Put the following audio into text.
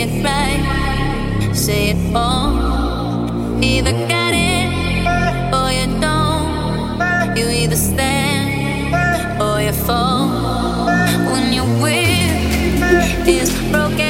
Say it right, say it wrong. Either get it or you don't. You either stand or you fall. When your will is broken.